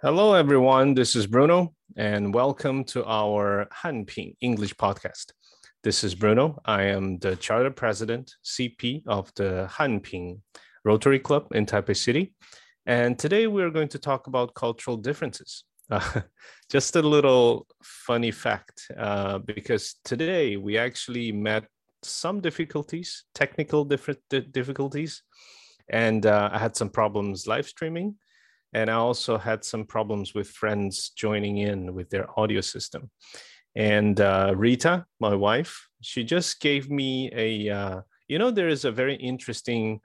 Hello, everyone. This is Bruno, and welcome to our Hanping English podcast. This is Bruno. I am the charter president, CP of the Hanping Rotary Club in Taipei City. And today we're going to talk about cultural differences. Uh, just a little funny fact, uh, because today we actually met some difficulties, technical different difficulties, and uh, I had some problems live streaming, and I also had some problems with friends joining in with their audio system. And uh, Rita, my wife, she just gave me a, uh, you know, there is a very interesting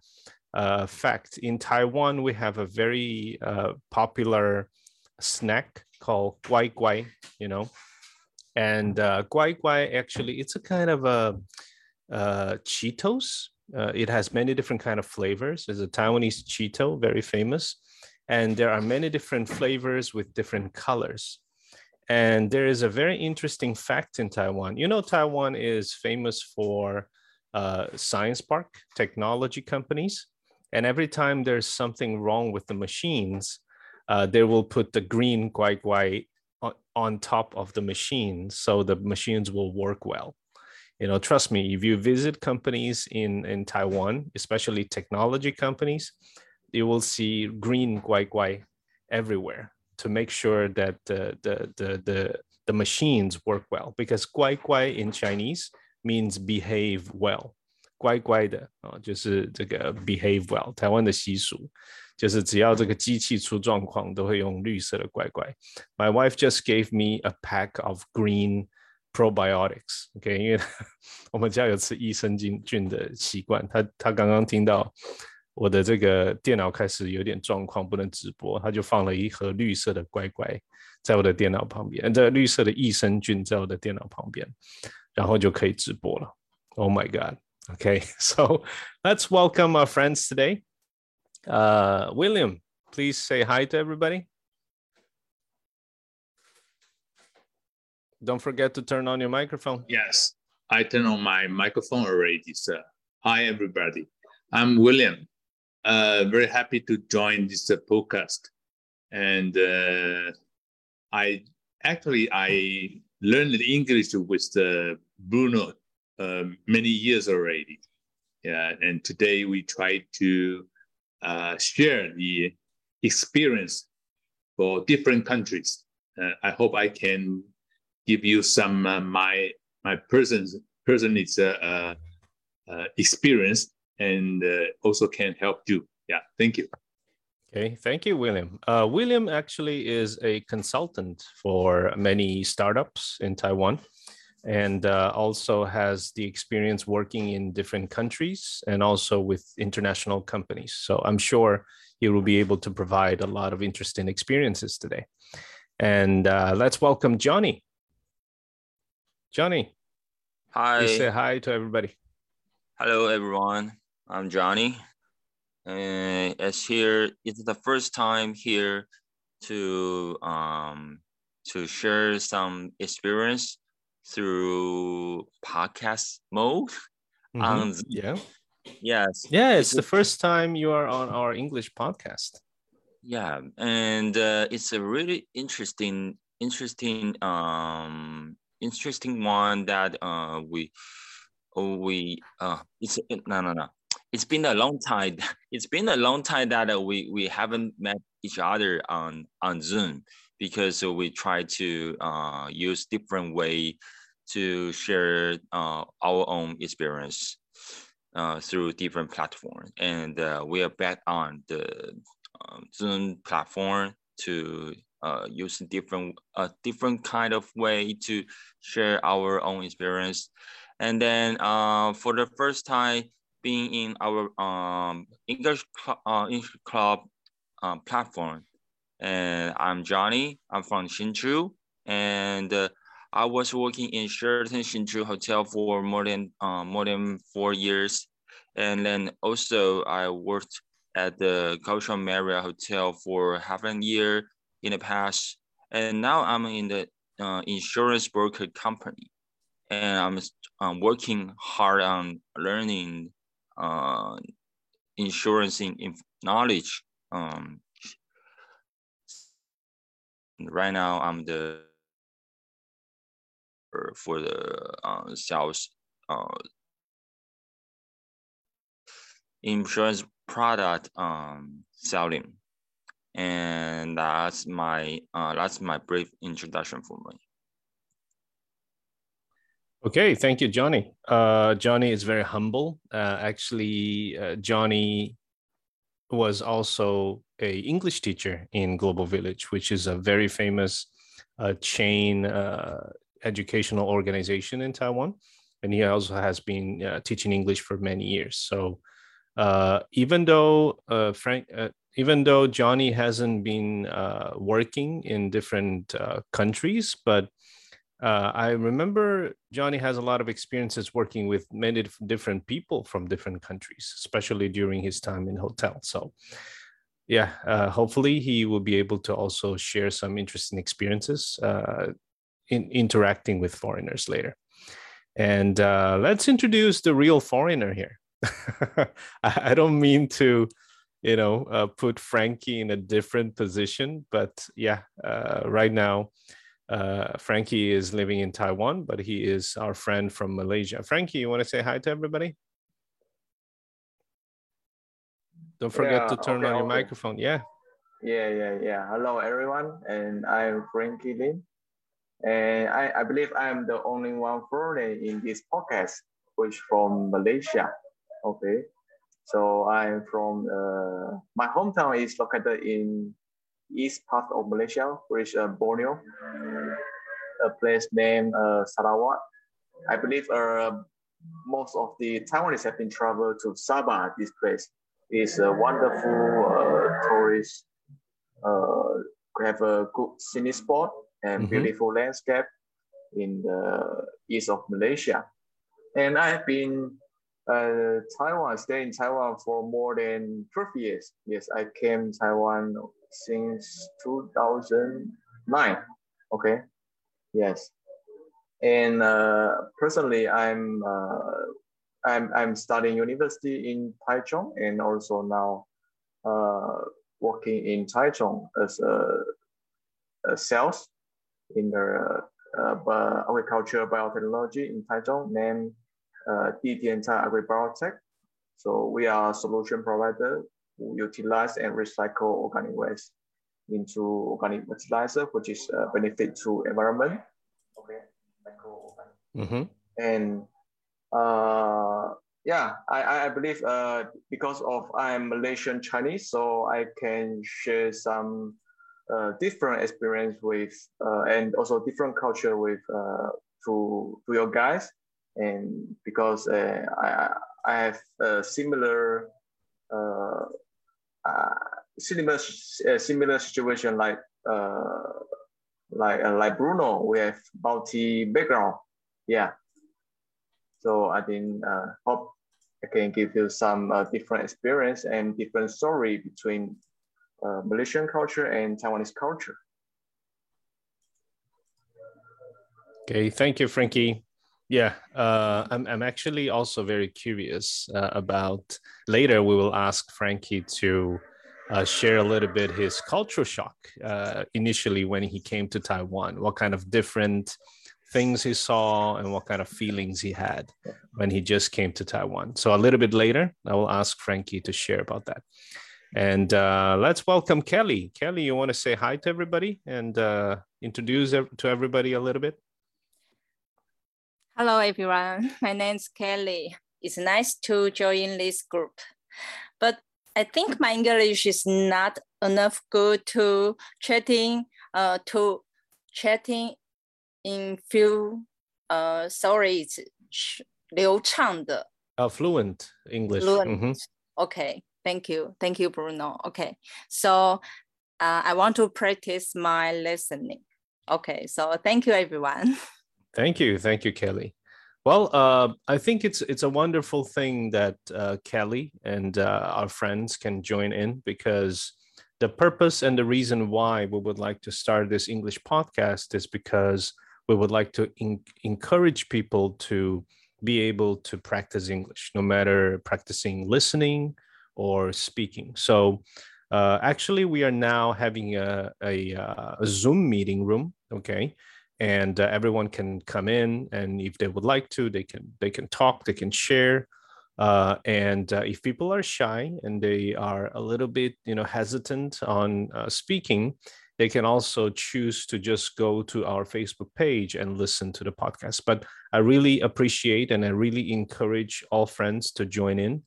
uh, fact in Taiwan. We have a very uh, popular snack called guai guai, you know, and uh, guai guai actually it's a kind of a uh, Cheetos. Uh, it has many different kind of flavors. It's a Taiwanese Cheeto, very famous, and there are many different flavors with different colors. And there is a very interesting fact in Taiwan. You know, Taiwan is famous for uh, science park technology companies, and every time there's something wrong with the machines, uh, they will put the green guai guai on, on top of the machine so the machines will work well you know trust me if you visit companies in in taiwan especially technology companies you will see green guai guai everywhere to make sure that the the the the, the machines work well because guai guai in chinese means behave well 乖乖的啊，就是这个 behave well。台湾的习俗就是只要这个机器出状况，都会用绿色的乖乖。My wife just gave me a pack of green probiotics. OK，因为我们家有吃益生菌菌的习惯。他他刚刚听到 我的这个电脑开始有点状况，不能直播，他就放了一盒绿色的乖乖在我的电脑旁边，这绿色的益生菌在我的电脑旁边，然后就可以直播了。Oh my god. Okay, so let's welcome our friends today. Uh, William, please say hi to everybody. Don't forget to turn on your microphone. Yes, I turn on my microphone already, sir. Hi, everybody. I'm William. Uh, very happy to join this uh, podcast. And uh, I actually I learned English with uh, Bruno uh, many years already. Yeah, and today we try to uh, share the experience for different countries. I hope I can give you some my my person's personal uh, experience and also can help you. Yeah, thank you. Okay, thank you, William. Uh, William actually is a consultant for many startups in Taiwan and uh, also has the experience working in different countries and also with international companies. So I'm sure he will be able to provide a lot of interesting experiences today. And uh, let's welcome Johnny. Johnny. Hi. Say hi to everybody. Hello, everyone. I'm Johnny. And as here, it's the first time here to um, to share some experience through podcast mode. Mm-hmm. Um, yeah. Yes. Yeah, it's, it's the first time you are on our English podcast. Yeah, and uh, it's a really interesting, interesting, um, interesting one that uh we, we uh it's no no no. It's been a long time. It's been a long time that uh, we we haven't met each other on on Zoom because we try to uh, use different way to share uh, our own experience uh, through different platforms. And uh, we are back on the um, Zoom platform to uh, use different a different kind of way to share our own experience. And then uh, for the first time being in our um, English, cl uh, English club uh, platform, and I'm Johnny. I'm from Hsinchu, and uh, I was working in Sheraton Hsinchu Hotel for more than uh, more than four years, and then also I worked at the Kaohsiung Marriott Hotel for half a year in the past, and now I'm in the uh, insurance broker company, and I'm um, working hard on learning uh, insurance in, in knowledge um, right now I'm the for the uh, sales uh, insurance product um, selling, and that's my uh, that's my brief introduction for me. Okay, thank you, Johnny. Uh, Johnny is very humble. Uh, actually, uh, Johnny was also a English teacher in Global Village, which is a very famous uh, chain uh, educational organization in Taiwan, and he also has been uh, teaching English for many years. So, even though Frank, even though Johnny hasn't been working in different countries, but uh, I remember Johnny has a lot of experiences working with many different people from different countries, especially during his time in hotel. So, yeah, uh, hopefully he will be able to also share some interesting experiences uh, in interacting with foreigners later. And uh, let's introduce the real foreigner here. I don't mean to, you know, uh, put Frankie in a different position, but yeah, right now uh, Frankie is living in Taiwan, but he is our friend from Malaysia. Frankie, you want to say hi to everybody? Don't forget yeah, to turn okay, on your okay. microphone. Yeah. Yeah, yeah, yeah. Hello, everyone. And I'm Frankie Lin. And I, I believe I'm the only one foreign in this podcast, which from Malaysia. Okay. So I'm from, uh, my hometown is located in east part of Malaysia, which is uh, Borneo, a place named uh, Sarawak. I believe uh, most of the Taiwanese have been traveled to Sabah. This place is a wonderful uh, tourist. Uh, have a good scenic spot and mm-hmm. beautiful landscape in the east of Malaysia. And I've been uh, Taiwan, stay in Taiwan for more than 12 years. Yes, I came Taiwan since 2009. Okay, yes. And uh, personally, I'm uh, I'm I'm studying university in Taichung and also now uh, working in Taichung as a, a sales in the uh, agriculture biotechnology in Taichung named uh, Didiantai Agribiotech. So we are a solution provider who utilize and recycle organic waste into organic fertilizer, which is a benefit to environment. Okay, mm-hmm. And uh, yeah, I, I believe uh, because of I'm Malaysian Chinese, so I can share some uh, different experience with uh, and also different culture with uh, to to your guys, and because uh, I I have a similar uh, uh, similar uh, similar situation like uh, like uh, like Bruno. We have multi background. Yeah. So I think hope I can give you some different experience and different story between Malaysian culture and Taiwanese culture. Okay, thank you, Frankie. Yeah, uh, I'm, I'm actually also very curious uh, about. Later, we will ask Frankie to uh, share a little bit his cultural shock uh, initially when he came to Taiwan. What kind of different things he saw and what kind of feelings he had when he just came to Taiwan. So a little bit later, I will ask Frankie to share about that. And uh, let's welcome Kelly. Kelly, you want to say hi to everybody and uh, introduce to everybody a little bit? Hello, everyone. My name is Kelly. It's nice to join this group. But I think my English is not enough good to chatting, uh, to chatting in few, uh, sorry, it's 流畅的. Uh, fluent English. Fluent. Mm -hmm. Okay, thank you. Thank you, Bruno. Okay, so uh, I want to practice my listening. Okay, so thank you, everyone. Thank you, thank you, Kelly. Well, uh, I think it's it's a wonderful thing that uh, Kelly and uh, our friends can join in because the purpose and the reason why we would like to start this English podcast is because we would like to encourage people to be able to practice English, no matter practicing listening or speaking. So Uh, actually, we are now having a, a, uh, a Zoom meeting room, okay? And uh, everyone can come in, and if they would like to, they can they can talk, they can share. Uh, and uh, if people are shy and they are a little bit, you know, hesitant on uh, speaking, they can also choose to just go to our Facebook page and listen to the podcast. But I really appreciate and I really encourage all friends to join in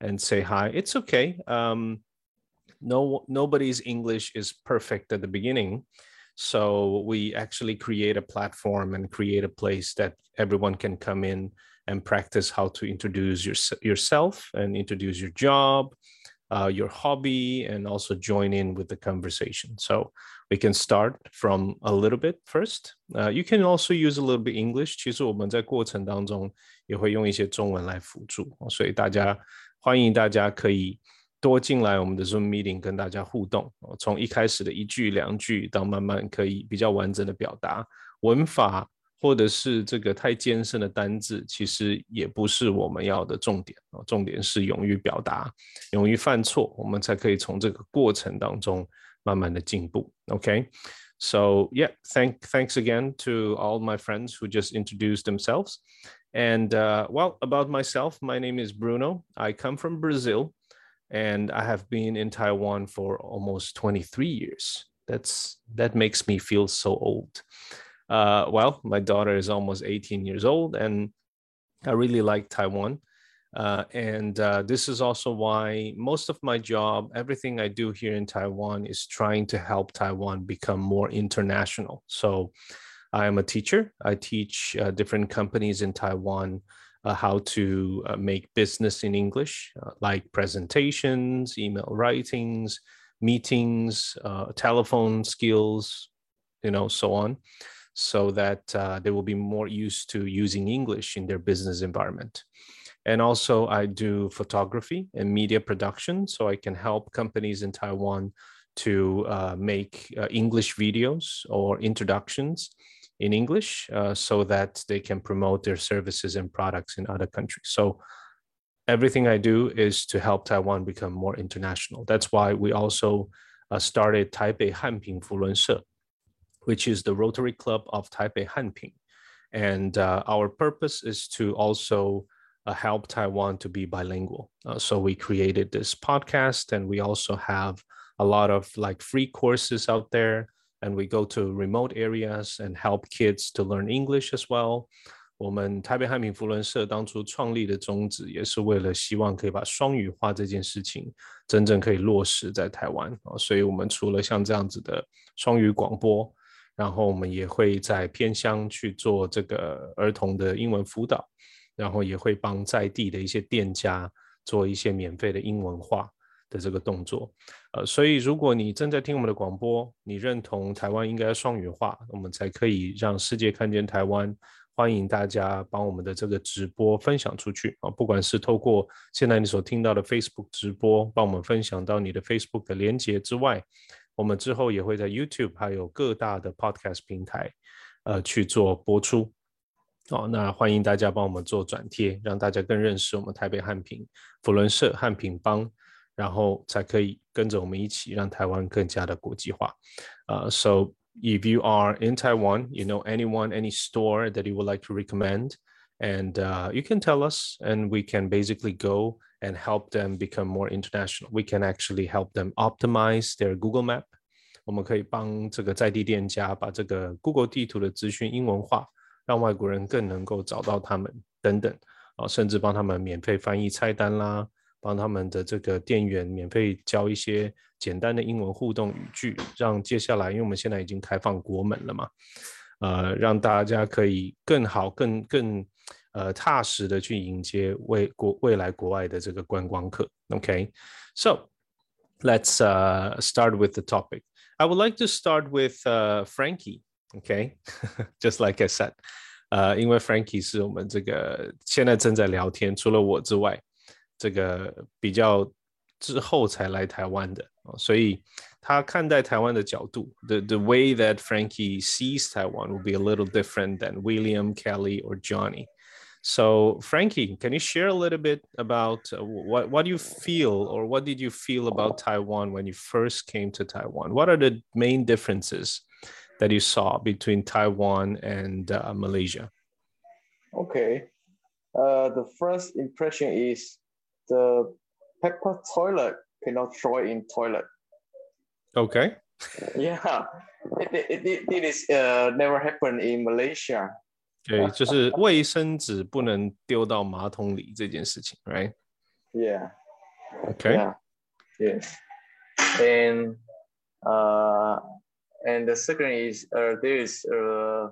and say hi. It's okay. Um, no nobody's english is perfect at the beginning so we actually create a platform and create a place that everyone can come in and practice how to introduce your, yourself and introduce your job uh, your hobby and also join in with the conversation so we can start from a little bit first uh, you can also use a little bit english 其实我们在过程当中也会用一些中文来辅助所以大家欢迎大家可以 多进来我们的 Zoom meeting 跟大家互动，从一开始的一句两句到慢慢可以比较完整的表达文法，或者是这个太艰深的单字，其实也不是我们要的重点哦。重点是勇于表达，勇于犯错，我们才可以从这个过程当中慢慢的进步。OK。So yeah, thank thanks again to all my friends who just introduced themselves. And uh, well, about myself, my name is Bruno. I come from Brazil. and I have been in Taiwan for almost 23 years. That's that makes me feel so old. Uh, well, my daughter is almost 18 years old, and I really like Taiwan. Uh, and uh, this is also why most of my job, everything I do here in Taiwan, is trying to help Taiwan become more international. So, I am a teacher. I teach uh, different companies in Taiwan uh, how to uh, make business in English, uh, like presentations, email writings, meetings, uh, telephone skills, you know, so on, so that uh, they will be more used to using English in their business environment. And also, I do photography and media production, so I can help companies in Taiwan to uh, make English videos or introductions in English uh, so that they can promote their services and products in other countries. So everything I do is to help Taiwan become more international. That's why we also uh, started Taipei Hanping Fulun Se, which is the Rotary Club of Taipei Hanping. And uh, our purpose is to also uh, help Taiwan to be bilingual. Uh, so we created this podcast and we also have a lot of like free courses out there and we go to remote areas and help kids to learn English as well. 我们台北汉品福伦社当初创立的宗旨，也是为了希望可以把双语化这件事情真正可以落实在台湾啊。所以，我们除了像这样子的双语广播，然后我们也会在偏乡去做这个儿童的英文辅导，然后也会帮在地的一些店家做一些免费的英文化。的这个动作，呃，所以如果你正在听我们的广播，你认同台湾应该双语化，我们才可以让世界看见台湾。欢迎大家帮我们的这个直播分享出去啊，不管是透过现在你所听到的 Facebook 直播，帮我们分享到你的 Facebook 的连接之外，我们之后也会在 YouTube 还有各大的 Podcast 平台，呃，去做播出。哦，那欢迎大家帮我们做转贴，让大家更认识我们台北汉平福伦社汉平帮。然后才可以跟着我们一起让台湾更加的国际化。Uh, so if you are in Taiwan, you know anyone, any store that you would like to recommend, and uh, you can tell us, and we can basically go and help them become more international. We can actually help them optimize their Google Map. 我们可以帮这个在地店家把这个 Google 地图的资讯英文化，让外国人更能够找到他们等等啊，甚至帮他们免费翻译菜单啦。 帮他们的这个店员免费教一些简单的英文互动语句，让接下来，因为我们现在已经开放国门了嘛，呃，让大家可以更好、更更呃踏实的去迎接未国未来国外的这个观光客。OK，so let's uh start with the topic. I would like to start with uh Frankie. OK，just like I said，呃，因为 Frankie 是我们这个现在正在聊天，除了我之外。 这个比较之后才来台湾的所以他看待台湾的角度，the the way that Frankie sees Taiwan will be a little different than William, Kelly or Johnny。 So, Frankie, can you share a little bit about uh, what what you feel or what did you feel about Taiwan when you first came to Taiwan? What are the main differences that you saw between Taiwan and uh, Malaysia? Okay, uh, the first impression is the paper toilet cannot throw in toilet. Okay. Yeah, it, it, it, it is uh, never happened in Malaysia. 对，就是卫生纸不能丢到马桶里这件事情，right? Yeah. Okay. Yeah. Yes. And uh, and the second is uh, there is uh,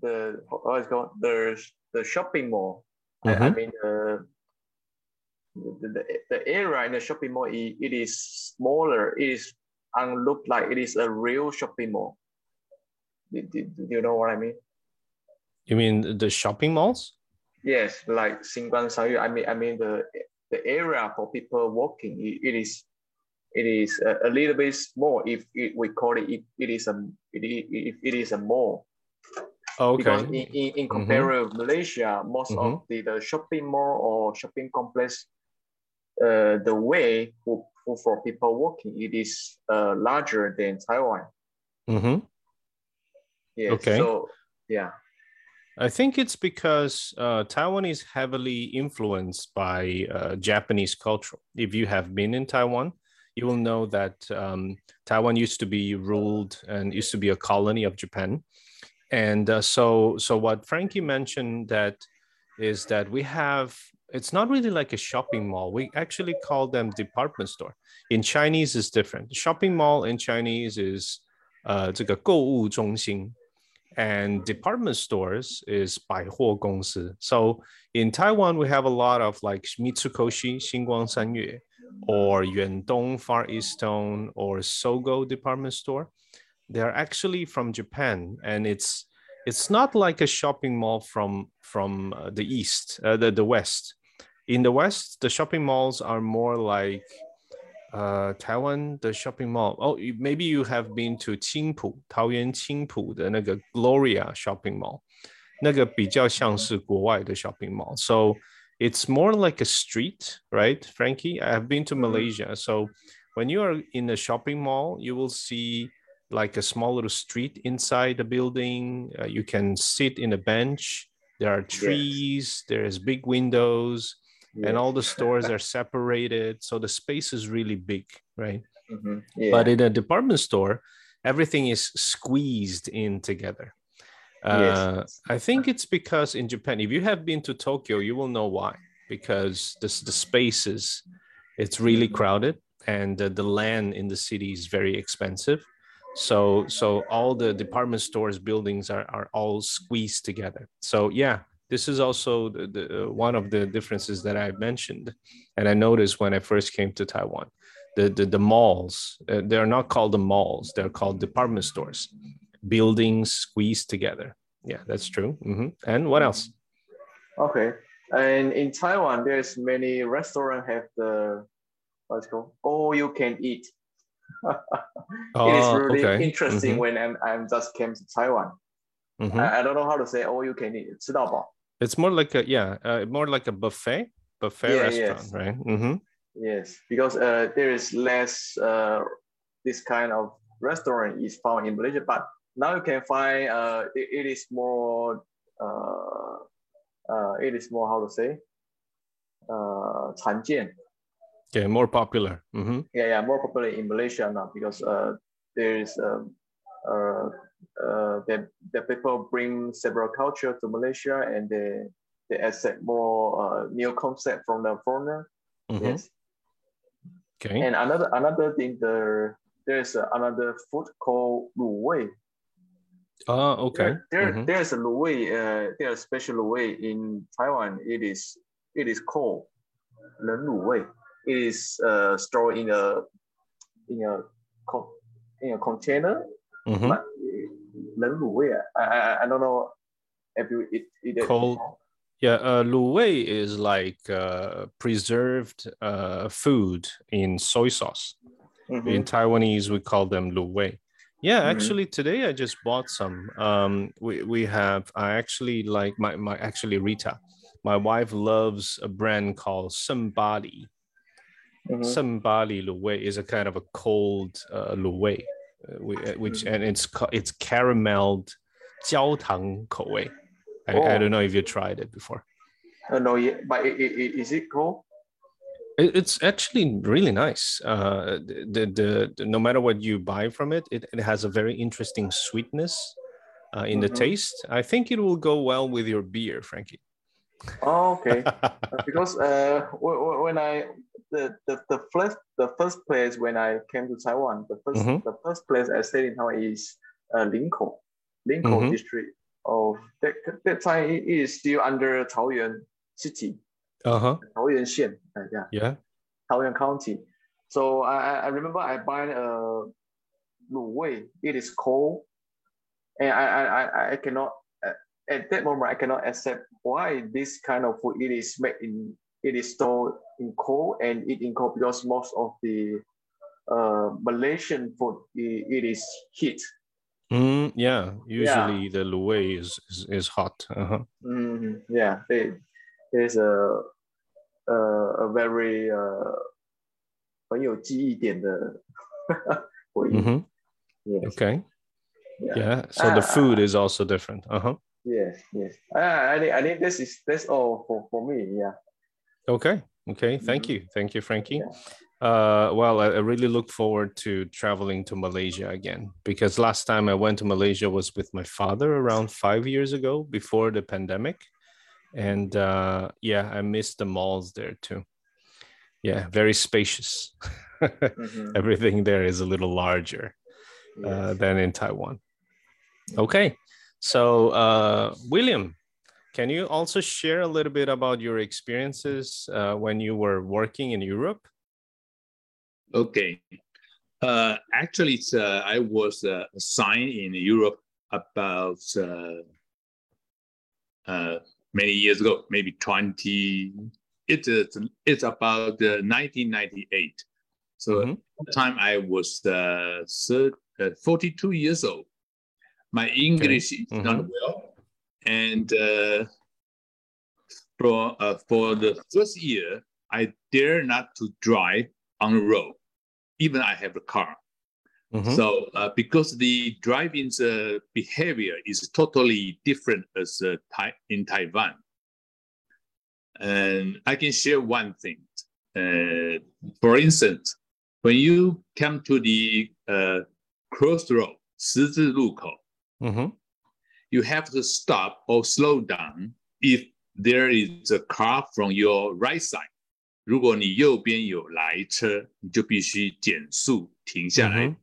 the what is called the the shopping mall. I, I Mhm. mean the, the the area in the shopping mall it, it is smaller. It is and look like it is a real shopping mall. Do, do, do you know what I mean? You mean the shopping malls? Yes, like Xingguan Shangyu. I mean, I mean the the area for people walking. It, it is it is a, a little bit small. If it, we call it, it, it is a it, it, it is a mall. Okay. Because in, Okay. in, in comparison with Malaysia, most Mhm. of the, the shopping mall or shopping complex, uh, the way for, for, for people walking, it is uh, larger than Taiwan. hmm Yes. Okay. So yeah. I think it's because uh, Taiwan is heavily influenced by uh, Japanese culture. If you have been in Taiwan, you will know that um, Taiwan used to be ruled and used to be a colony of Japan. And uh, so, so what Frankie mentioned that is that we have it's not really like a shopping mall. We actually call them department store. In Chinese is different. Shopping mall in Chinese is uh, 这个购物中心 and department stores is 百货公司. So in Taiwan, we have a lot of like Mitsukoshi, 新光三越 or Yuandong Far East Town or Sogo department store. They are actually from Japan and it's it's not like a shopping mall from from uh, the east uh, the, the west in the West, the shopping malls are more like uh, Taiwan the shopping mall. Oh, maybe you have been to 青埔桃园青埔的那个 Gloria shopping mall，那个比较像是国外的 shopping mall. So it's more like a street, right, Frankie? I have been to mm-hmm. Malaysia, so when you are in a shopping mall, you will see like a small little street inside the building. Uh, you can sit in a bench. There are trees. Yes. There is big windows yeah. and all the stores are separated so the space is really big right Mhm. yeah. but in a department store everything is squeezed in together uh, Yes. i think it's because in japan if you have been to tokyo you will know why because this, the spaces it's really crowded and uh, the land in the city is very expensive so so all the department stores buildings are, are all squeezed together so yeah this is also the, the, uh, one of the differences that I mentioned, and I noticed when I first came to Taiwan. The the, the malls uh, they're not called the malls; they're called department stores, buildings squeezed together. Yeah, that's true. Mhm. And what else? Okay. And in Taiwan, there's many restaurants have the what's it called all you can eat. it is Oh, really okay. interesting Mhm. when I'm, I'm just came to Taiwan. Mhm. I, I don't know how to say all you can eat. 吃到饱. It's more like a yeah, uh, more like a buffet buffet Yeah, restaurant, yes. right? hmm Yes, because uh, there is less uh, this kind of restaurant is found in Malaysia, but now you can find uh, it, it is more uh, uh, it is more how to say uh, 常见. Yeah, more popular. hmm yeah, yeah, more popular in Malaysia now because uh, there is um, uh, uh, that the people bring several culture to Malaysia and they they accept more uh, new concept from the foreigner. hmm Yes, Okay. and another another thing there there's uh, another food called lu wei. Oh, okay. There, there- Mhm. there's a lu wei. Uh, there's special lu wei in Taiwan. It is it is called ren lu wei. It is uh, stored in a in a in a container. Mhm. But lu wei. I, I I don't know if you eat, eat it. Cold. Yeah, uh, lu wei is like uh, preserved uh, food in soy sauce. Mhm. In Taiwanese, we call them lu wei. Yeah, Mhm. actually today I just bought some. Um, we we have I actually like my my actually Rita. My wife loves a brand called Somebody. Mhm. Somebody Luwei is a kind of a cold uh, Luwei, uh, we- uh, which and it's ca- it's carameled 焦糖口味. I, I Oh. don't know if you tried it before. Uh, no, yeah, but i i i- is it cold? It, it's actually really nice. Uh, the, the, the no matter what you buy from it, it, it has a very interesting sweetness uh, in the Mhm. taste. I think it will go well with your beer, Frankie. Oh, okay. because uh, wh- wh- when I the, the the first the first place when I came to Taiwan, the 1st Mhm. the first place I stayed in Taiwan is uh, Linkou, Linkou Mhm. district. Of that that time it is still under Taoyuan city, uh huh. Taoyuan 县, uh, yeah, Yeah. Taoyuan County. So I I- remember I buy a lu wei. It is cold, and I I I, I cannot uh, at that moment I cannot accept why this kind of food it is made in it is stored in cold and eat in cold because most of the uh, Malaysian food i- it is heat. Mm, yeah. Usually the luwei is, is is hot. Uh huh. Mhm, Yeah, it is a a, a very uh 很有记忆点的回忆。 hmm Yes. Okay. Yeah. Yeah. So the Ah. food is also different. Uh huh. Yes, yes. I, I think I think this is that's all for, for me. Yeah. Okay. Okay. Thank Mhm. you. Thank you, Frankie. Uh, well, I, I really look forward to traveling to Malaysia again because last time I went to Malaysia was with my father around five years ago before the pandemic. And uh, yeah, I missed the malls there too. Yeah, very spacious. Mhm. Everything there is a little larger uh, Yes. than in Taiwan. Okay. So, uh, William, can you also share a little bit about your experiences uh, when you were working in Europe? Okay. Uh, actually, it's, uh, I was uh, assigned in Europe about uh, uh, many years ago, maybe 20. It is it's about uh, 1998. So Mhm. at the time I was uh, thir- uh, 42 years old. My English is not Mhm. well, and uh, for uh, for the first year, I dare not to drive on the road, even I have a car. Mhm. So uh, because the driving's uh, behavior is totally different as uh, Tai- in Taiwan, and I can share one thing. Uh, for instance, when you come to the uh, crossroad, 十字路口, Mhm. you have to stop or slow down if there is a car from your right side. 如果你右边有来车，你就必须减速停下来、嗯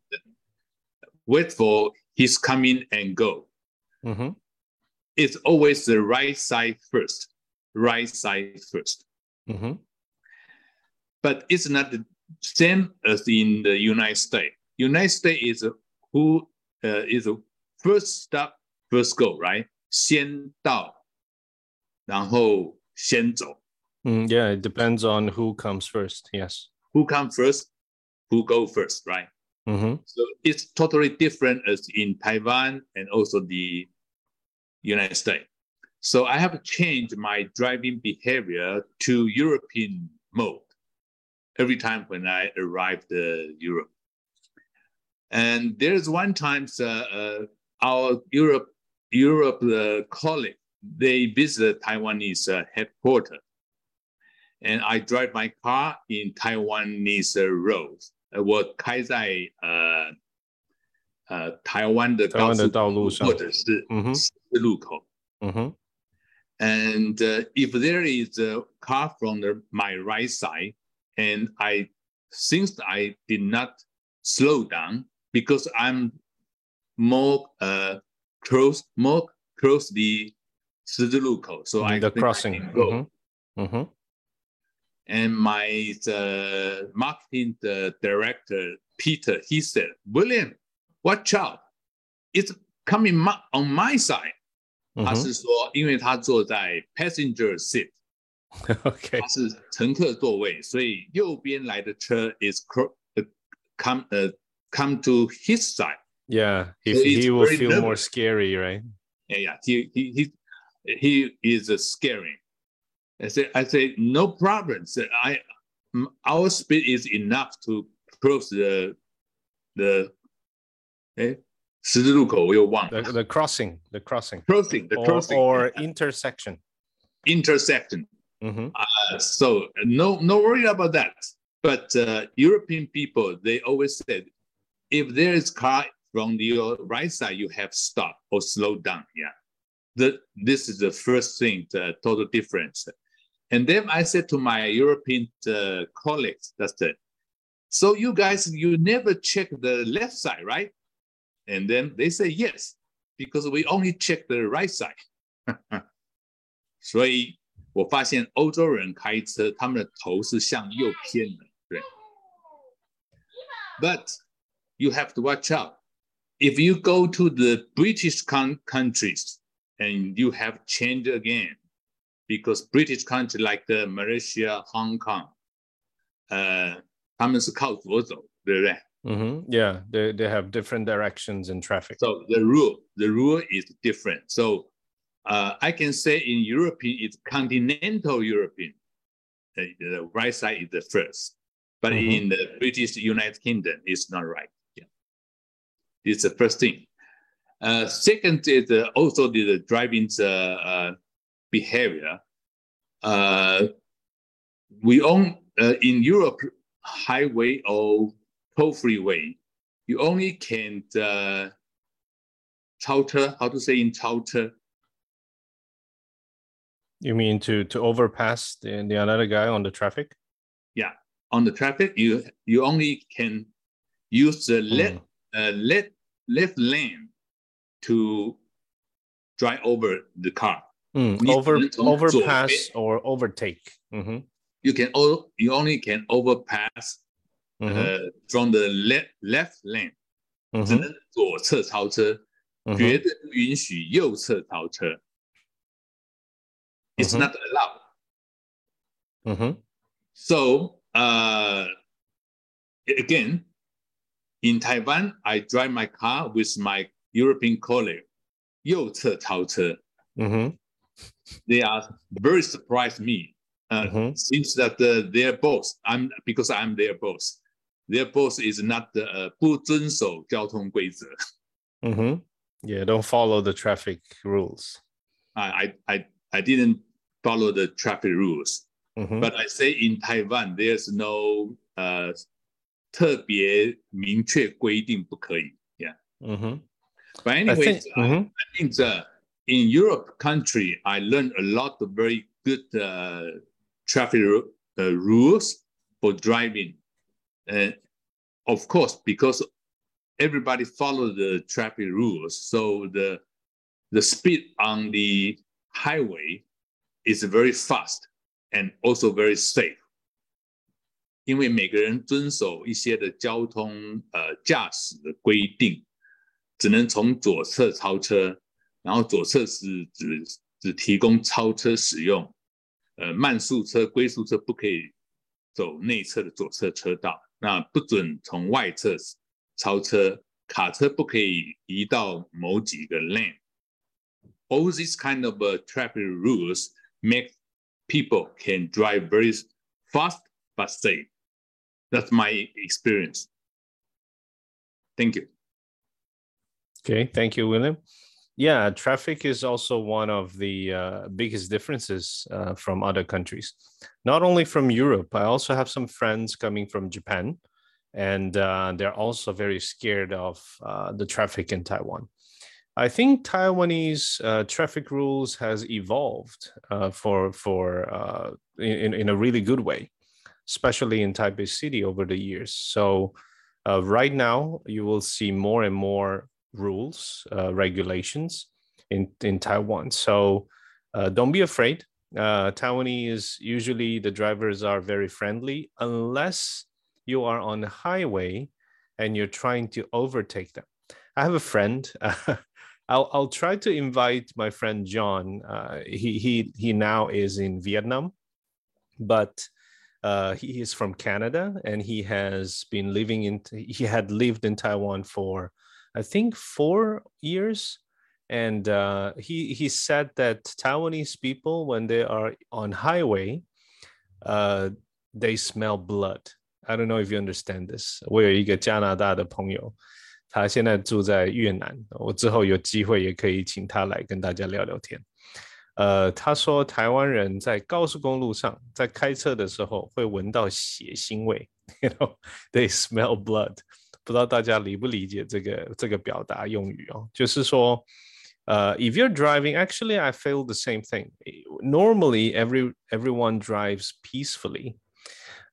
wait for his coming and go. Mhm. It's always the right side first, right side first. Mhm. But it's not the same as in the United States. United States is a, who uh, is a first stop, first go, right? 先到，然后先走。 Mm, yeah, it depends on who comes first. Yes. Who come first? Who go first, right? Mhm. So it's totally different as in Taiwan and also the United States. So I have changed my driving behavior to European mode every time when I arrived uh, Europe. And there's one time uh, uh, our Europe Europe uh, colleague they visit Taiwanese uh, headquarters, and I drive my car in Taiwanese uh, roads. 呃我开在呃呃台湾的台湾的高速道路上或者是嗯哼十字路口。 Mhm. And uh, if there is a car from the, my right side, and I since I did not slow down because I'm more uh, close, more close the 十字路口, so I the think I crossing. can go. Mhm. Mhm. And my uh, marketing uh, director Peter, he said, "William, watch out! It's coming my, on my side." 他 Mhm. 是说，因为他坐在 passenger seat， Okay. 他是乘客座位，所以右边来的车 is cro- uh, come 呃、come to his side， yeah, he, he will feel nervous. more scary, right? Yeah, yeah. He he he, he is a scary. I say I say no problem. I our speed is enough to cross the the eh? The, the crossing, the crossing, crossing, the or, crossing, or intersection, intersection. Mm-hmm. Uh, so no, no worry about that. But uh, European people, they always said, if there is car from your right side, you have stop or slow down. Yeah, the, this is the first thing, the total difference. And then I said to my European uh, colleagues, that's it. So you guys, you never check the left side, right? And then they say yes, because we only check the right side. 所以我发现欧洲人开车，他们的头是向右偏的，对。But you have to watch out. If you go to the British con- countries and you have changed again, because British country like the Malaysia, Hong Kong, 呃，他们是靠左走，对不对 hmm Yeah, they, they have different directions in traffic. So the rule, the rule is different. So uh, I can say in European, it's continental European. Uh, the right side is the first, but Mhm. in the British United Kingdom, it's not right. It's the first thing. Uh, second is uh, also the, the driving uh, uh behavior. Uh, we own uh, in Europe highway or toll-free way. You only can uh, how to say in chowter? You mean to to overpass the, the another guy on the traffic? Yeah, on the traffic, you you only can use the left mm. uh, left lane to drive over the car. Mm, Need Over to从左边。 overpass or overtake. hmm You can o- you only can overpass hmm uh, from the left left lane，、只 hmm 能左侧超车， hmm 绝对不允许右侧超车。It's Mhm. not allowed. hmm So uh, again, in Taiwan, I drive my car with my European colleague. 右侧超车. hmm They are very surprised me. Uh, Mhm. Seems that uh, their boss, I'm because I'm their boss. Their boss is not the, uh, 不遵守交通规则. hmm Yeah, don't follow the traffic rules. I, I, I, I didn't follow the traffic rules. hmm But I say in Taiwan, there's no uh, 特别明确规定不可以. Yeah. hmm But I anyway, think, I, mhm. I think uh, in Europe country, I learned a lot of very good uh, traffic ru- uh, rules for driving. And of course, because everybody follow the traffic rules, so the the speed on the highway is very fast and also very safe. 因为每个人遵守一些的交通呃驾驶的规定，只能从左侧超车，然后左侧是只只提供超车使用，呃，慢速车、龟速车不可以走内侧的左侧车道，那不准从外侧超车，卡车不可以移到某几个 lane。All these kind of uh, traffic rules make people can drive very fast but safe. That's my experience. Thank you. Okay, thank you, William. Yeah, traffic is also one of the uh, biggest differences uh, from other countries. Not only from Europe, I also have some friends coming from Japan, and uh, they're also very scared of uh, the traffic in Taiwan. I think Taiwanese uh, traffic rules has evolved uh, for for in in a really good way, especially in Taipei City over the years. So uh, right now, you will see more and more rules, uh, regulations in, in Taiwan. So uh, don't be afraid. Uh, Taiwanese, usually the drivers are very friendly unless you are on the highway and you're trying to overtake them. I have a friend. I'll, I'll try to invite my friend John. Uh, he, he, he now is in Vietnam, but uh, he is from Canada and he has been living in, he had lived in Taiwan for I think four years. And uh, he he said that Taiwanese people, when they are on highway, uh, they smell blood. I don't know if you understand this. 我有一个加拿大的朋友，他现在住在越南。我之后有机会也可以请他来跟大家聊聊天。 呃，他说台湾人在高速公路上在开车的时候会闻到血腥味，you know they smell blood。不知道大家理不理解这个这个表达用语哦？就是说，呃，if you're driving, actually I feel the same thing. Normally, every everyone drives peacefully.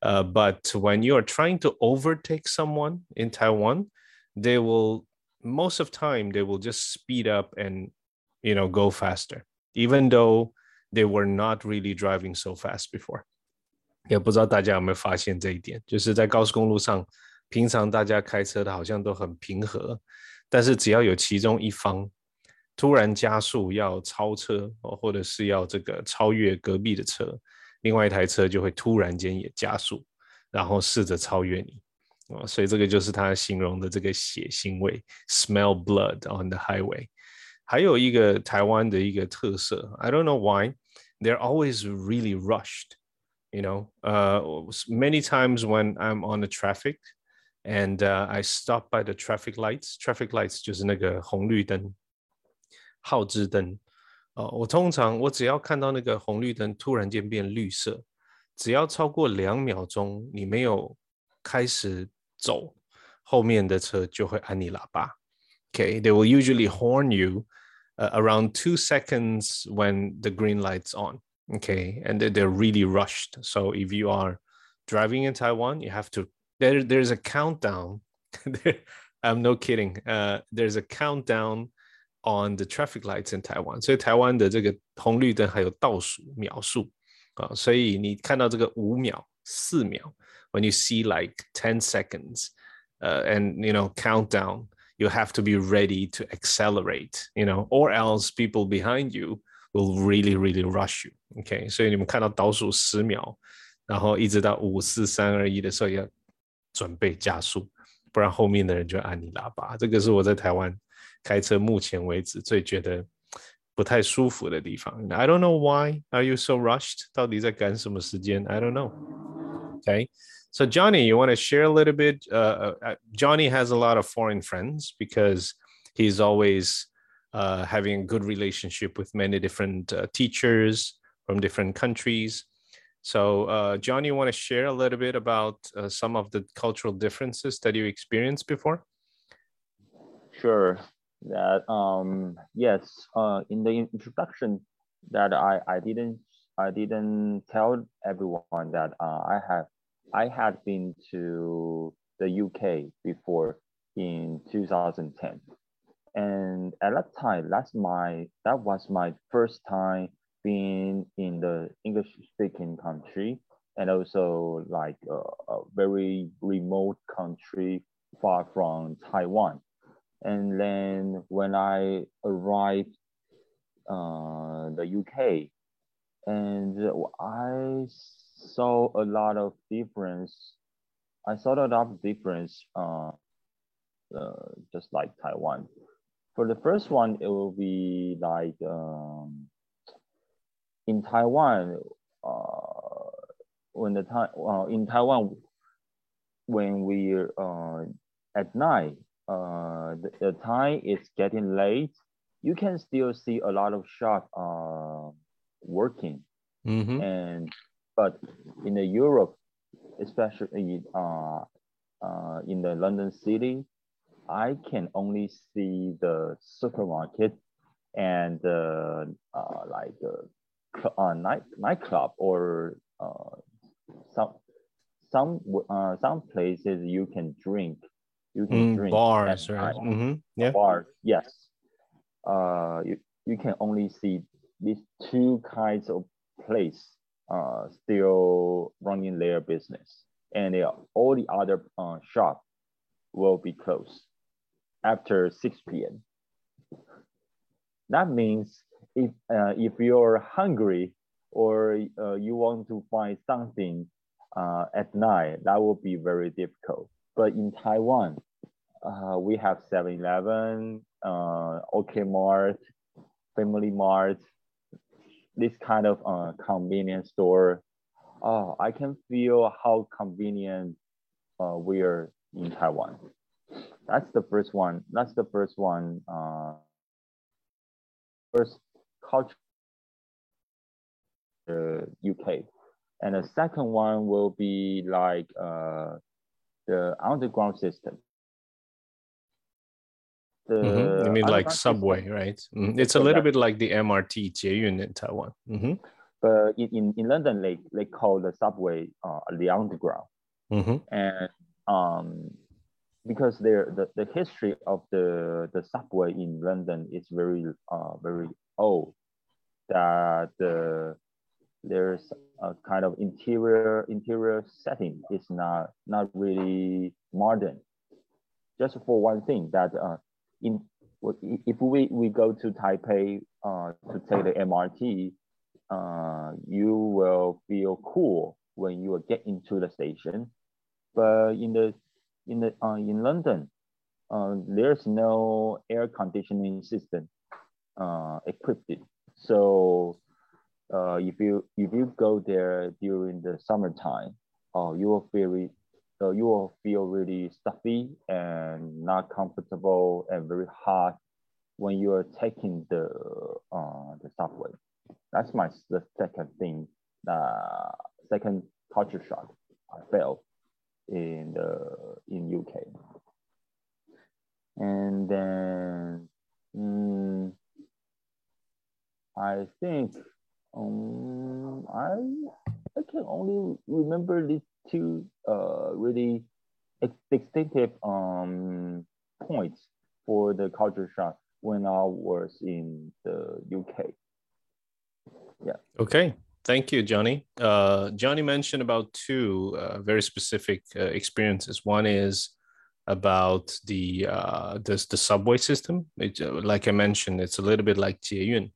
Uh, but when you are trying to overtake someone in Taiwan, they will most of time they will just speed up and you know go faster, Even though they were not really driving so fast before. 也不知道大家有没有发现这一点，就是在高速公路上，平常大家开车的好像都很平和，但是只要有其中一方突然加速要超车，或者是要这个超越隔壁的车，另外一台车就会突然间也加速，然后试着超越你，哦，所以这个就是他形容的这个血腥味，smell blood on the highway。还有一个台湾的一个特色，I don't know why they're always really rushed。You know, uh, many times when I'm on the traffic and uh, I stop by the traffic lights, traffic lights 就是那个红绿灯、号志灯。哦，我通常我只要看到那个红绿灯突然间变绿色，只要超过两秒钟，你没有开始走，后面的车就会按你喇叭。Okay, they will usually horn you uh, around two seconds when the green light's on. Okay, and they're really rushed. So if you are driving in Taiwan, you have to. There, there's a countdown. I'm no kidding. Uh, there's a countdown on the traffic lights in Taiwan，所以台湾的这个红绿灯还有倒数秒数啊，所以你看到这个五秒、四秒，when you see like ten seconds, uh, and you know countdown, you have to be ready to accelerate, you know, or else people behind you will really really rush you. OK，所以你们看到倒数十秒，然后一直到五四三二一的时候要准备加速，不然后面的人就按你喇叭。这个是我在台湾。开车目前为止最觉得不太舒服的地方。I don't know why are you so rushed？到底在赶什么时间？I don't know. Okay. so Johnny, you want to share a little bit? Uh, uh, Johnny has a lot of foreign friends because he's always uh, having a good relationship with many different uh, teachers from different countries. So, uh, Johnny, you want to share a little bit about uh, some of the cultural differences that you experienced before? Sure that um yes uh in the introduction that I I didn't I didn't tell everyone that uh, I have I had been to the UK before in 2010 and at that time that's my that was my first time being in the English speaking country and also like a, a very remote country far from Taiwan. And then when I arrived uh, the UK, and I saw a lot of difference. I saw a lot of difference, uh, uh, just like Taiwan. For the first one, it will be like um, in Taiwan. Uh, when the time uh, in Taiwan, when we uh, at night uh, the, the, time is getting late, you can still see a lot of shop uh, working. Mm-hmm. And but in the Europe, especially uh, uh, in the London city, I can only see the supermarket and uh, uh, like uh, uh, night nightclub or uh, some some uh, some places you can drink you can mm, drink bars, right? Mm-hmm. Yeah, bars. Yes. Uh, you you can only see these two kinds of place uh still running their business, and they, all the other uh, shop will be closed after 6 p.m. That means if uh, if you're hungry or uh, you want to find something uh, at night, that will be very difficult but in Taiwan, uh, we have 7-Eleven, uh, OK Mart, Family Mart, this kind of uh, convenience store. Oh, I can feel how convenient uh, we are in Taiwan. That's the first one. That's the first one. Uh, first culture, the UK, and the second one will be like uh, the underground system. The mm-hmm. You mean like subway, right? Mm-hmm. It's a little bit like the MRT, Jieyun in Taiwan. Mm-hmm. But in, in, London, they, they call the subway uh, the underground. Mm-hmm. And um, because there the, the history of the, the subway in London is very uh, very old. That the there's a kind of interior interior setting is not not really modern. Just for one thing, that uh, in if we, we go to Taipei uh, to take the MRT, uh, you will feel cool when you get into the station. But in the in the uh, in London, uh, there's no air conditioning system uh, equipped. So uh, if you if you go there during the summertime, uh, you will feel uh, you will feel really stuffy and not comfortable and very hot when you are taking the uh, the subway. That's my the second thing. Uh, second culture shock I felt in the in UK. And then mm, I think um, I I can only remember these two uh, really distinctive um, points for the culture shock when I was in the UK. Yeah. Okay. Thank you, Johnny. Uh, Johnny mentioned about two uh, very specific uh, experiences. One is about the uh, the, the subway system. It, uh, like I mentioned, it's a little bit like Jieyun.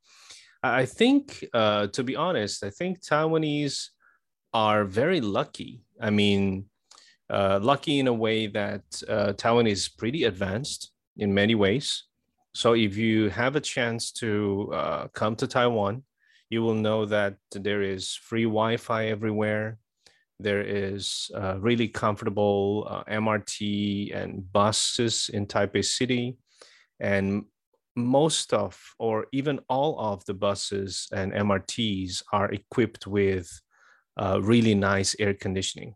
I think, uh, to be honest, I think Taiwanese are very lucky. I mean, lucky in a way that Taiwan is pretty advanced in many ways. So if you have a chance to come to Taiwan, you will know that there is free Wi-Fi everywhere. There is uh, really comfortable uh, MRT and buses in Taipei City, and most of, or even all of the buses and MRTs are equipped with uh, really nice air conditioning.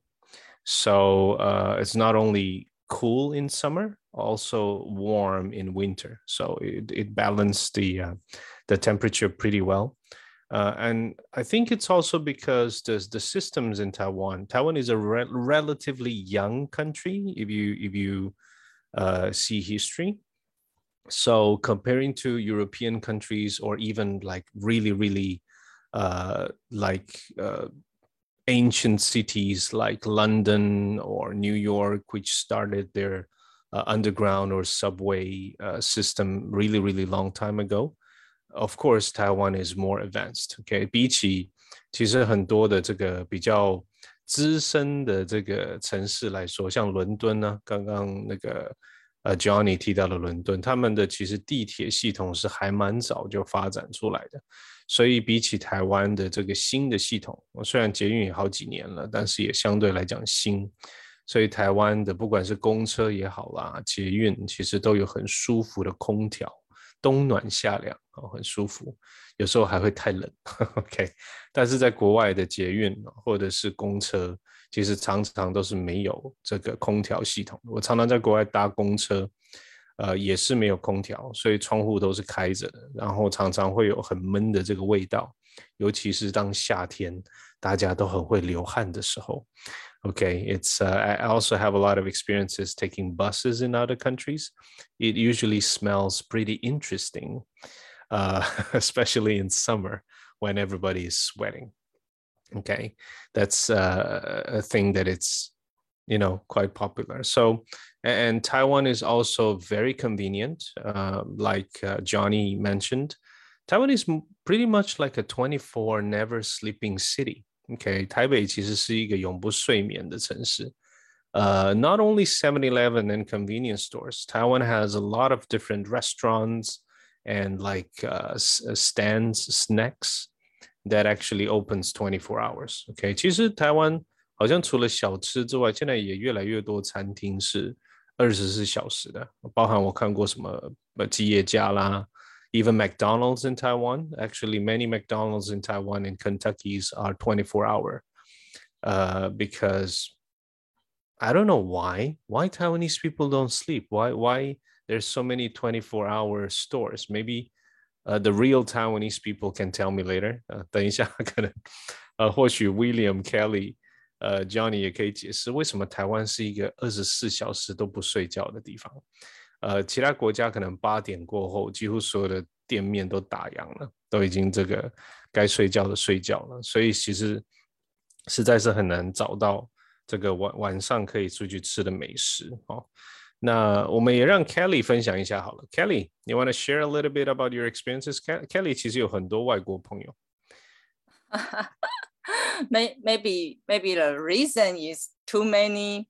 So uh, it's not only cool in summer, also warm in winter. So it, it balanced the uh, the temperature pretty well. Uh, and I think it's also because the the systems in Taiwan. Taiwan is a re- relatively young country. If you if you uh, see history, so comparing to European countries or even like really really uh, like uh, ancient cities like London or New York, which started their uh, underground or subway uh, system really really long time ago of course Taiwan is more advanced. OK，比起其实很多的这个比较资深的这个城市来说，像伦敦呢，刚刚那个呃 Johnny 提到了伦敦，他们的其实地铁系统是还蛮早就发展出来的， 所以比起台湾的这个新的系统，我虽然捷运也好几年了，但是也相对来讲新，所以台湾的不管是公车也好啦，捷运其实都有很舒服的空调。冬暖夏凉哦，很舒服，有时候还会太冷。OK，但是在国外的捷运或者是公车，其实常常都是没有这个空调系统。我常常在国外搭公车，呃，也是没有空调，所以窗户都是开着的，然后常常会有很闷的这个味道，尤其是当夏天大家都很会流汗的时候。Okay, it's uh, I also have a lot of experiences taking buses in other countries. It usually smells pretty interesting, uh, especially in summer when everybody is sweating. Okay, that's uh, a thing that it's you know quite popular. So, and Taiwan is also very convenient, uh, like uh, Johnny mentioned. Taiwan is pretty much like a 24 never sleeping city. OK，台北其实是一个永不睡眠的城市。 uh, not only 7-Eleven and convenience stores. Taiwan has a lot of different restaurants and like uh, stands, snacks that actually opens 24 hours. OK，其实台湾好像除了小吃之外，现在也越来越多餐厅是 二十四小时的，包含我看过什么呃吉野家啦，even McDonald's in Taiwan. Actually, many McDonald's in Taiwan and Kentucky's are 24 hour. Uh, because I don't know why why Taiwanese people don't sleep. Why why there's so many 24 hour stores? Maybe uh, the real Taiwanese people can tell me later. 呃，等一下可能呃或许 William Kelly 呃，Johnny 也可以解释为什么台湾是一个二十四小时都不睡觉的地方。呃，其他国家可能八点过后，几乎所有的店面都打烊了，都已经这个该睡觉的睡觉了。所以其实实在是很难找到这个晚晚上可以出去吃的美食哦。那我们也让 Kelly 分享一下好了。Kelly，you want to share a little bit about your experiences？Kelly 其实有很多外国朋友。maybe maybe the reason is too many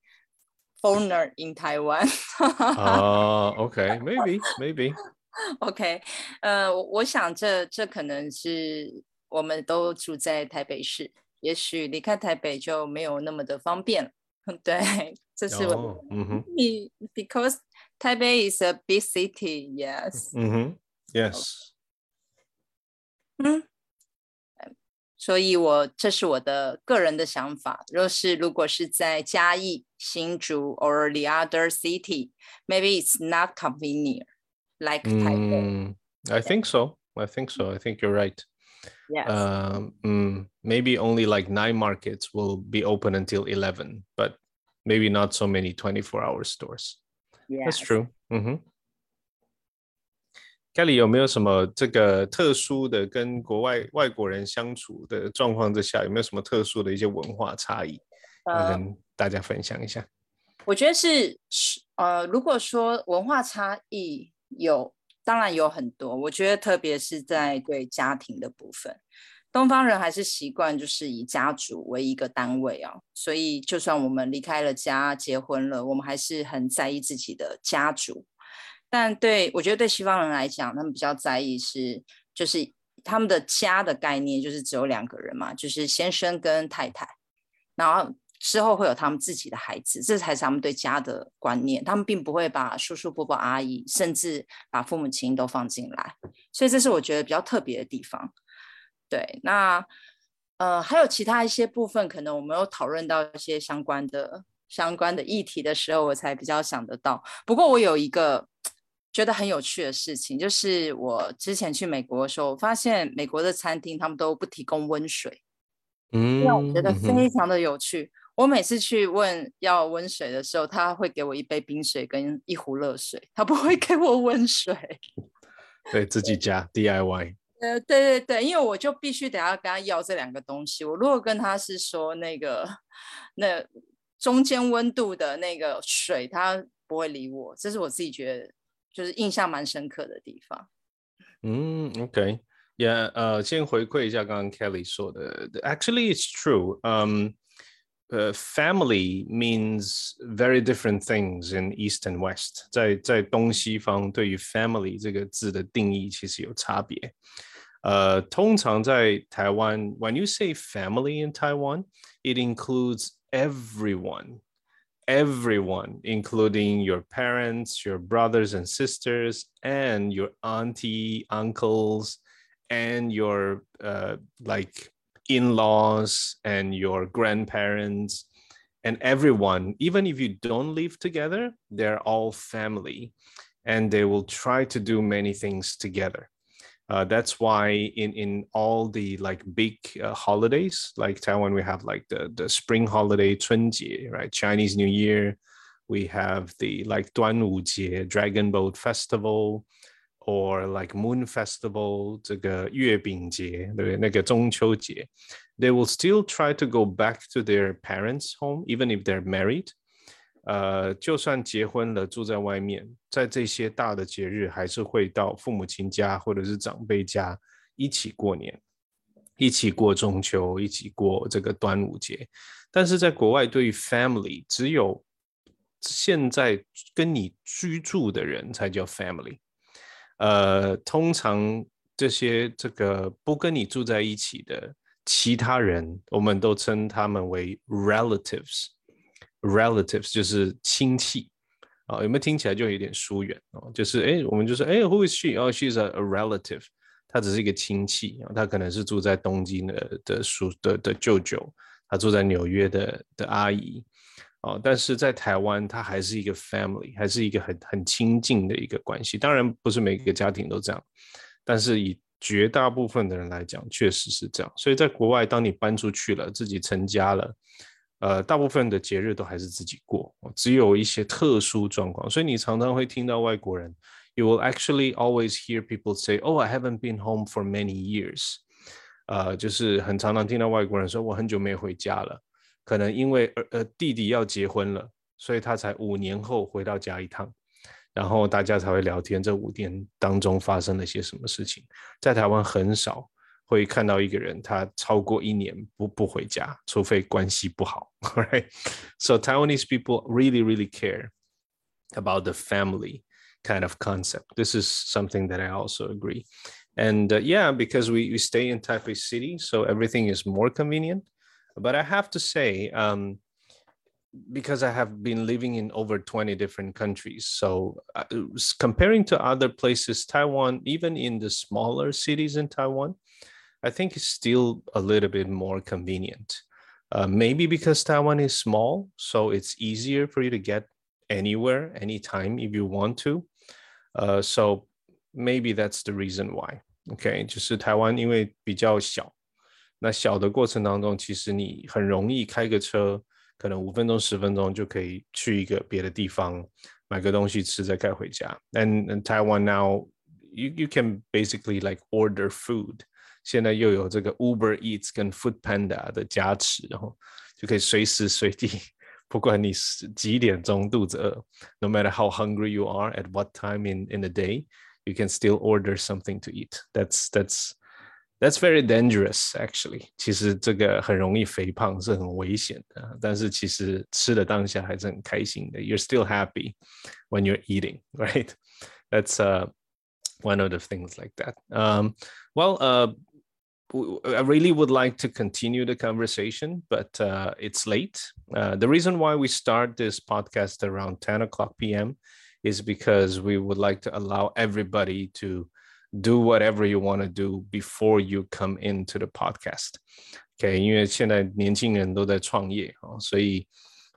foreigner in Taiwan. uh, okay, maybe, maybe. OK，呃，我想这这可能是我们都住在台北市，也许离开台北就没有那么的方便。对，这是我。哦，嗯哼。Because Taipei is a big city, yes. 嗯哼，Yes. 嗯。 所以我这是我的个人的想法。若是如果是在嘉义、新竹 or the other city, maybe it's not convenient like mm, I think so. I think so. I think you're right. Yes. Um, mm, maybe only like nine markets will be open until 11, but maybe not so many 24 hour stores. Yes. That's true. Mm-hmm. Kelly 有没有什么这个特殊的跟国外外国人相处的状况之下，有没有什么特殊的一些文化差异，跟大家分享一下？我觉得是呃，如果说文化差异有，当然有很多。我觉得特别是在对家庭的部分，东方人还是习惯就是以家族为一个单位啊，所以就算我们离开了家，结婚了，我们还是很在意自己的家族。但对我觉得对西方人来讲，他们比较在意是，就是他们的家的概念就是只有两个人嘛，就是先生跟太太，然后之后会有他们自己的孩子，这才是他们对家的观念。他们并不会把叔叔伯伯、阿姨，甚至把父母亲都放进来，所以这是我觉得比较特别的地方。对，那呃还有其他一些部分，可能我们有讨论到一些相关的相关的议题的时候，我才比较想得到。不过我有一个。觉得很有趣的事情，就是我之前去美国的时候，发现美国的餐厅他们都不提供温水，嗯，让我觉得非常的有趣。我每次去问要温水的时候，他会给我一杯冰水跟一壶热水，他不会给我温水。对自己加 DIY。呃，对对对，因为我就必须得要跟他要这两个东西。我如果跟他是说那个那中间温度的那个水，他不会理我。这是我自己觉得。就是印象蛮深刻的地方。嗯，OK，也呃，先回馈一下刚刚 Kelly 说的。Actually, it's true. Um, uh, family means very different things in East and West. 在在东西方对于 family 这个字的定义其实有差别。呃，通常在台湾，when you say family in Taiwan, it includes everyone everyone, including your parents, your brothers and sisters, and your auntie, uncles, and your uh, like in-laws and your grandparents and everyone even if you don't live together they're all family and they will try to do many things together uh, that's why in in all the like big uh, holidays, like Taiwan, we have like the the spring holiday, 春节, right? Chinese New Year. We have the like 端午节, Dragon Boat Festival, or like Moon Festival, 这个月饼节，对不对？那个中秋节. They will still try to go back to their parents' home, even if they're married. 呃，就算结婚了，住在外面，在这些大的节日，还是会到父母亲家或者是长辈家一起过年，一起过中秋，一起过这个端午节。但是在国外，对于 family 只有现在跟你居住的人才叫 family。呃，通常这些这个不跟你住在一起的其他人，我们都称他们为 relatives。Relatives 就是亲戚啊，有没有听起来就有点疏远哦？就是哎，我们就说哎，who is she？哦，she's a, relative。她只是一个亲戚啊，他可能是住在东京的的叔的的舅舅，他住在纽约的的阿姨，哦，但是在台湾他还是一个 family，还是一个很很亲近的一个关系。当然不是每个家庭都这样，但是以绝大部分的人来讲，确实是这样。所以在国外，当你搬出去了，自己成家了，呃，大部分的节日都还是自己过，只有一些特殊状况。所以你常常会听到外国人。you will actually always hear people say, "Oh, I haven't been home for many years." 呃，就是很常常听到外国人说我很久没回家了，可能因为呃弟弟要结婚了，所以他才五年后回到家一趟，然后大家才会聊天。这五年当中发生了些什么事情？在台湾很少会看到一个人他超过一年不不回家，除非关系不好。Right? So Taiwanese people really, really care about the family kind of concept. This is something that I also agree. And uh, yeah, because we, we stay in Taipei City, so everything is more convenient. But I have to say, um, because I have been living in over 20 different countries. So, uh, comparing to other places, Taiwan, even in the smaller cities in Taiwan, I think it's still a little bit more convenient. Uh, maybe because Taiwan is small, so it's easier for you to get anywhere, anytime if you want to. Uh, so maybe that's the reason why. OK，就是台湾因为比较小，那小的过程当中，其实你很容易开个车，可能五分钟、十分钟就可以去一个别的地方买个东西吃，再开回家。And in Taiwan now, you you can basically like order food. 现在又有这个 Uber Eats 跟 Food Panda 的加持，然后就可以随时随地不管你是几点钟肚子饿，no matter how hungry you are at what time in in the day, you can still order something to eat. That's that's that's very dangerous actually. 其实这个很容易肥胖，是很危险的。但是其实吃的当下还是很开心的。You're still happy when you're eating, right? That's uh one of the things like that. Um, well, uh, I really would like to continue the conversation, but uh, it's late. Uh, the reason why we start this podcast around 10 o'clock p.m. is because we would like to allow everybody to do whatever you want to do before you come into the podcast. OK，因为现在年轻人都在创业啊，所以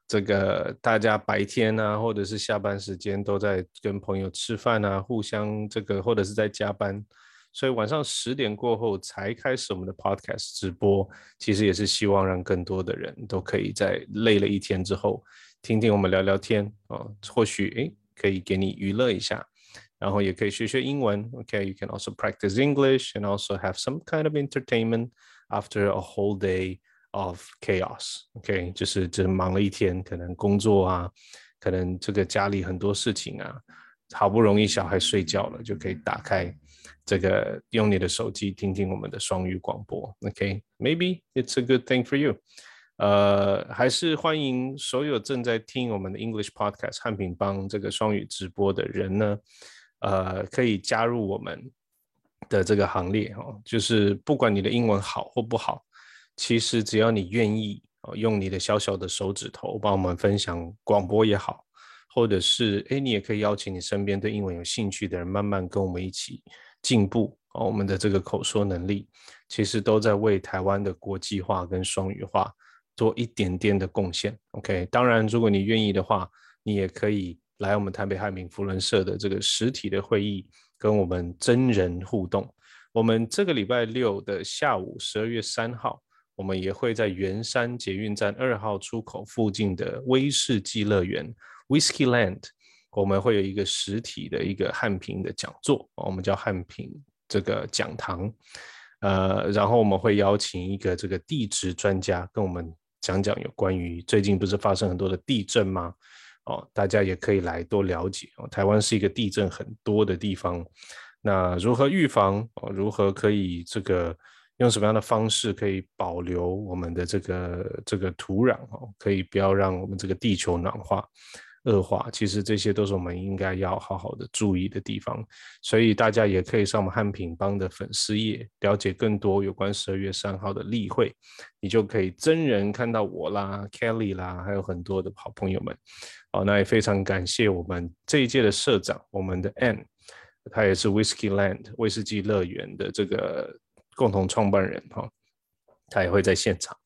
这个大家白天啊，或者是下班时间都在跟朋友吃饭啊，互相这个或者是在加班。 所以晚上十点过后才开始我们的 podcast 直播，其实也是希望让更多的人都可以在累了一天之后，听听我们聊聊天啊，或许诶可以给你娱乐一下，然后也可以学学英文。OK，you can also practice English and also have some kind of entertainment after a whole day of chaos。OK，就是只忙了一天，可能工作啊，可能这个家里很多事情啊，好不容易小孩睡觉了，就可以打开。这个用你的手机听听我们的双语广播，OK？Maybe it's a good thing for you。呃，还是欢迎所有正在听我们的 English Podcast 汉品帮这个双语直播的人呢，呃，可以加入我们的这个行列哦。就是不管你的英文好或不好，其实只要你愿意哦，用你的小小的手指头帮我们分享广播也好，或者是哎，你也可以邀请你身边对英文有兴趣的人，慢慢跟我们一起。进步啊，我们的这个口说能力，其实都在为台湾的国际化跟双语化做一点点的贡献。OK，当然，如果你愿意的话，你也可以来我们台北汉民福伦社的这个实体的会议，跟我们真人互动。我们这个礼拜六的下午，十二月三号，我们也会在圆山捷运站二号出口附近的威士忌乐园 （Whiskey Land）。我们会有一个实体的一个汉平的讲座，我们叫汉平这个讲堂，呃，然后我们会邀请一个这个地质专家跟我们讲讲有关于最近不是发生很多的地震吗？哦，大家也可以来多了解哦。台湾是一个地震很多的地方，那如何预防？如何可以这个用什么样的方式可以保留我们的这个这个土壤？哦，可以不要让我们这个地球暖化？恶化，其实这些都是我们应该要好好的注意的地方。所以大家也可以上我们汉品帮的粉丝页，了解更多有关十二月三号的例会，你就可以真人看到我啦、Kelly 啦，还有很多的好朋友们。好，那也非常感谢我们这一届的社长，我们的 Ann，他也是 Whiskyland 威士忌乐园的这个共同创办人哈，他也会在现场，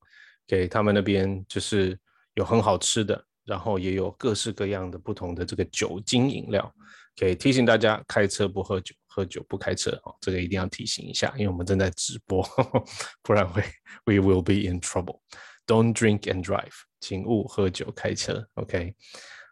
给他们那边就是有很好吃的。然后也有各式各样的不同的这个酒精饮料，可以提醒大家开车不喝酒，喝酒不开车哦，这个一定要提醒一下，因为我们正在直播，不然会 we will be in trouble. Don't drink and drive，请勿喝酒开车。OK.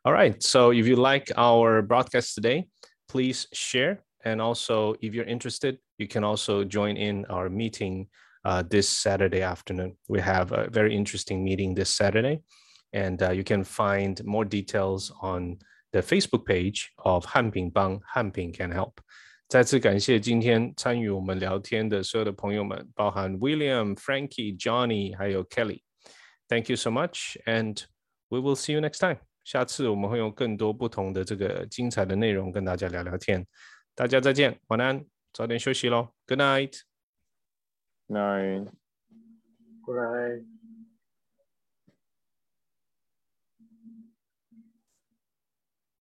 All right. So if you like our broadcast today, please share. And also, if you're interested, you can also join in our meeting uh, this Saturday afternoon. We have a very interesting meeting this Saturday. And uh, you can find more details on the Facebook page of Hanping Bang. Hanping Can Help。再次感谢今天参与我们聊天的所有的朋友们，包含 William、Franky、Johnny 还有 Kelly。Thank you so much, and we will see you next time. 下次我们会用更多不同的这个精彩的内容跟大家聊聊天。大家再见，晚安，早点休息喽。Good night. Night. Good night.